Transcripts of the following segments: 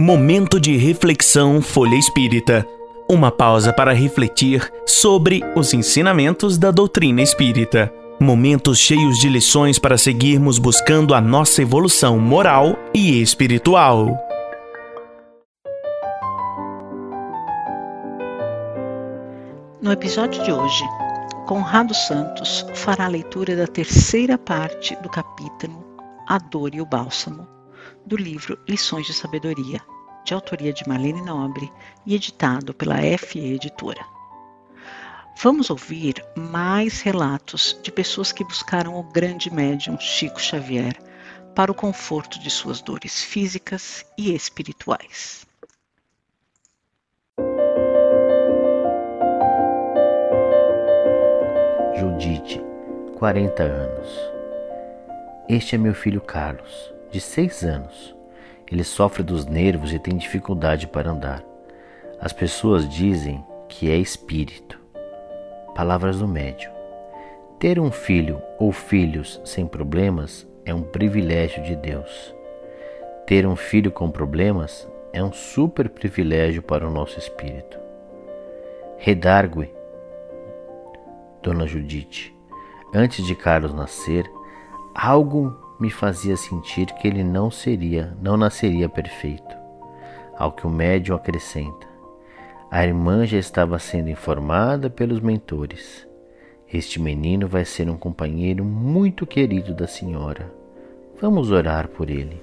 Momento de reflexão Folha Espírita. Uma pausa para refletir sobre os ensinamentos da doutrina espírita. Momentos cheios de lições para seguirmos buscando a nossa evolução moral e espiritual. No episódio de hoje, Conrado Santos fará a leitura da terceira parte do capítulo A Dor e o Bálsamo, do livro Lições de Sabedoria, de autoria de Marlene Nobre e editado pela FE Editora. Vamos ouvir mais relatos de pessoas que buscaram o grande médium Chico Xavier para o conforto de suas dores físicas e espirituais. Judite, 40 anos. Este é meu filho Carlos, de 6 anos. Ele sofre dos nervos e tem dificuldade para andar. As pessoas dizem que é espírito. Palavras do médium. Ter um filho ou filhos sem problemas é um privilégio de Deus. Ter um filho com problemas é um super privilégio para o nosso espírito. Redargue Dona Judite. Antes de Carlos nascer, algo me fazia sentir que ele não seria, não nasceria perfeito. Ao que o médium acrescenta: A irmã já estava sendo informada pelos mentores. Este menino vai ser um companheiro muito querido da senhora. Vamos orar por ele.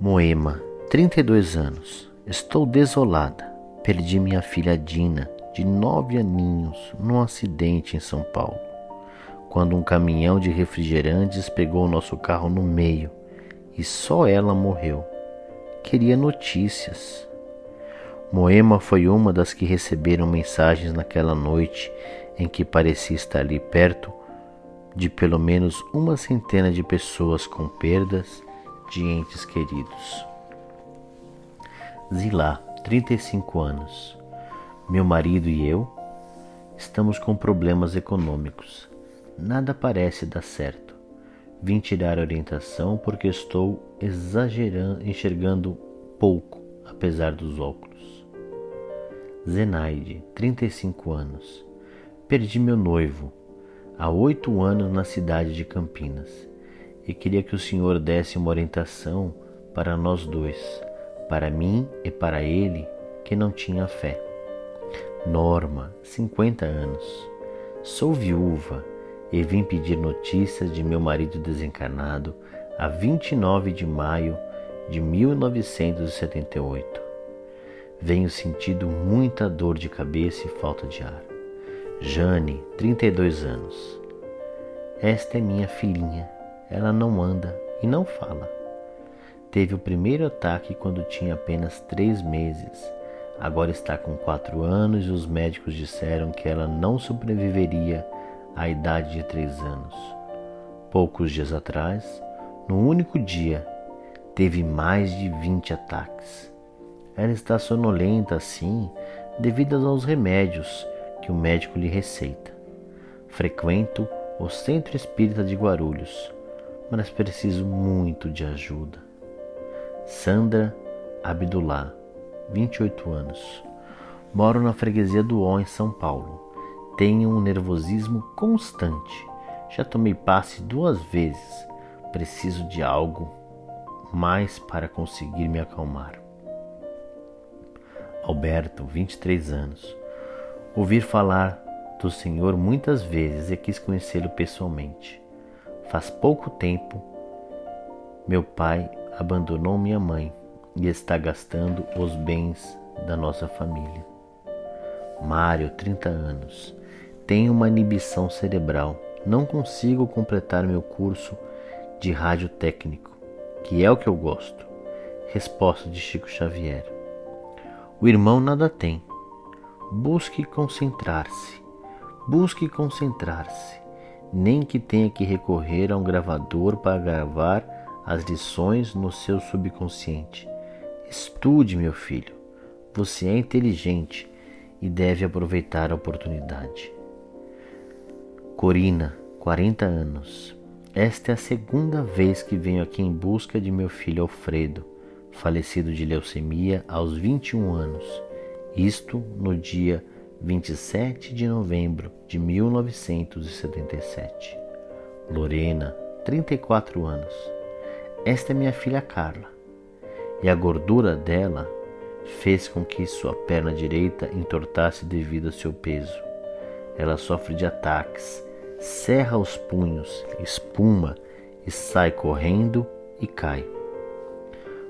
Moema, 32 anos. Estou desolada. Perdi minha filha Dina de nove aninhos num acidente em São Paulo, quando um caminhão de refrigerantes pegou nosso carro no meio e só ela morreu. Queria notícias. Moema foi uma das que receberam mensagens naquela noite em que parecia estar ali perto de pelo menos uma centena de pessoas com perdas de entes queridos. Zilá, 35 anos. Meu marido e eu estamos com problemas econômicos. Nada parece dar certo. Vim tirar orientação porque estou exagerando, enxergando pouco, apesar dos óculos. Zenaide, 35 anos. Perdi meu noivo há oito anos na cidade de Campinas e queria que o senhor desse uma orientação para nós dois, para mim e para ele que não tinha fé. Norma, 50 anos. Sou viúva e vim pedir notícias de meu marido desencarnado a 29 de maio de 1978. Venho sentindo muita dor de cabeça e falta de ar. Jane, 32 anos. Esta é minha filhinha. Ela não anda e não fala. Teve o primeiro ataque quando tinha apenas três meses Agora está com quatro anos e os médicos disseram que ela não sobreviveria à idade de três anos. Poucos dias atrás, no único dia, teve mais de 20 ataques. Ela está sonolenta assim devido aos remédios que o médico lhe receita. Frequento o Centro Espírita de Guarulhos, mas preciso muito de ajuda. Sandra Abdullah 28 anos. Moro na freguesia do O, em São Paulo. Tenho um nervosismo constante. Já tomei passe duas vezes. Preciso de algo mais para conseguir me acalmar. Alberto, 23 anos. Ouvir falar do Senhor muitas vezes e quis conhecê-lo pessoalmente. Faz pouco tempo, meu pai abandonou minha mãe e está gastando os bens da nossa família. Mário, 30 anos. Tenho uma inibição cerebral. Não consigo completar meu curso de rádio técnico, que é o que eu gosto. Resposta de Chico Xavier. O irmão nada tem. Busque concentrar-se. Busque concentrar-se. Nem que tenha que recorrer a um gravador para gravar as lições no seu subconsciente. Estude, meu filho. Você é inteligente e deve aproveitar a oportunidade. Corina, 40 anos. Esta é a segunda vez que venho aqui em busca de meu filho Alfredo. falecido de leucemia aos 21 anos, isto no dia 27 de novembro de 1977. Lorena, 34 anos. Esta é minha filha Carla, e a gordura dela fez com que sua perna direita entortasse devido ao seu peso. Ela sofre de ataques, cerra os punhos, espuma e sai correndo e cai.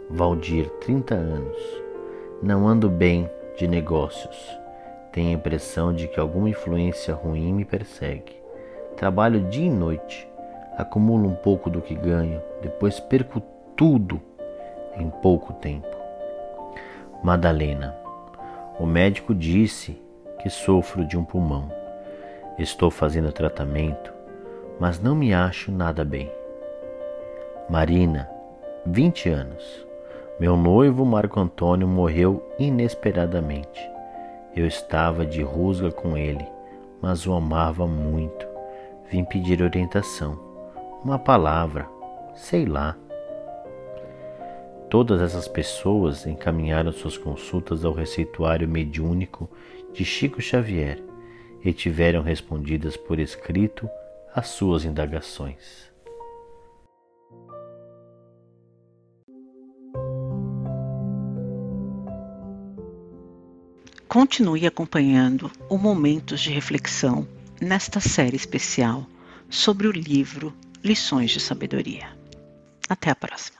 Valdir, 30 anos. Não ando bem de negócios. Tenho a impressão de que alguma influência ruim me persegue. Trabalho dia e noite. Acumulo um pouco do que ganho, depois perco tudo em pouco tempo. Madalena. O médico disse que sofro de um pulmão. Estou fazendo tratamento, mas não me acho nada bem. Marina, 20 anos. Meu noivo Marco Antônio morreu inesperadamente. Eu estava de rusga com ele, mas o amava muito. Vim pedir orientação, uma palavra, sei lá. Todas essas pessoas encaminharam suas consultas ao receituário mediúnico de Chico Xavier e tiveram respondidas por escrito as suas indagações. Continue acompanhando o Momentos de Reflexão nesta série especial sobre o livro Lições de Sabedoria. Até a próxima.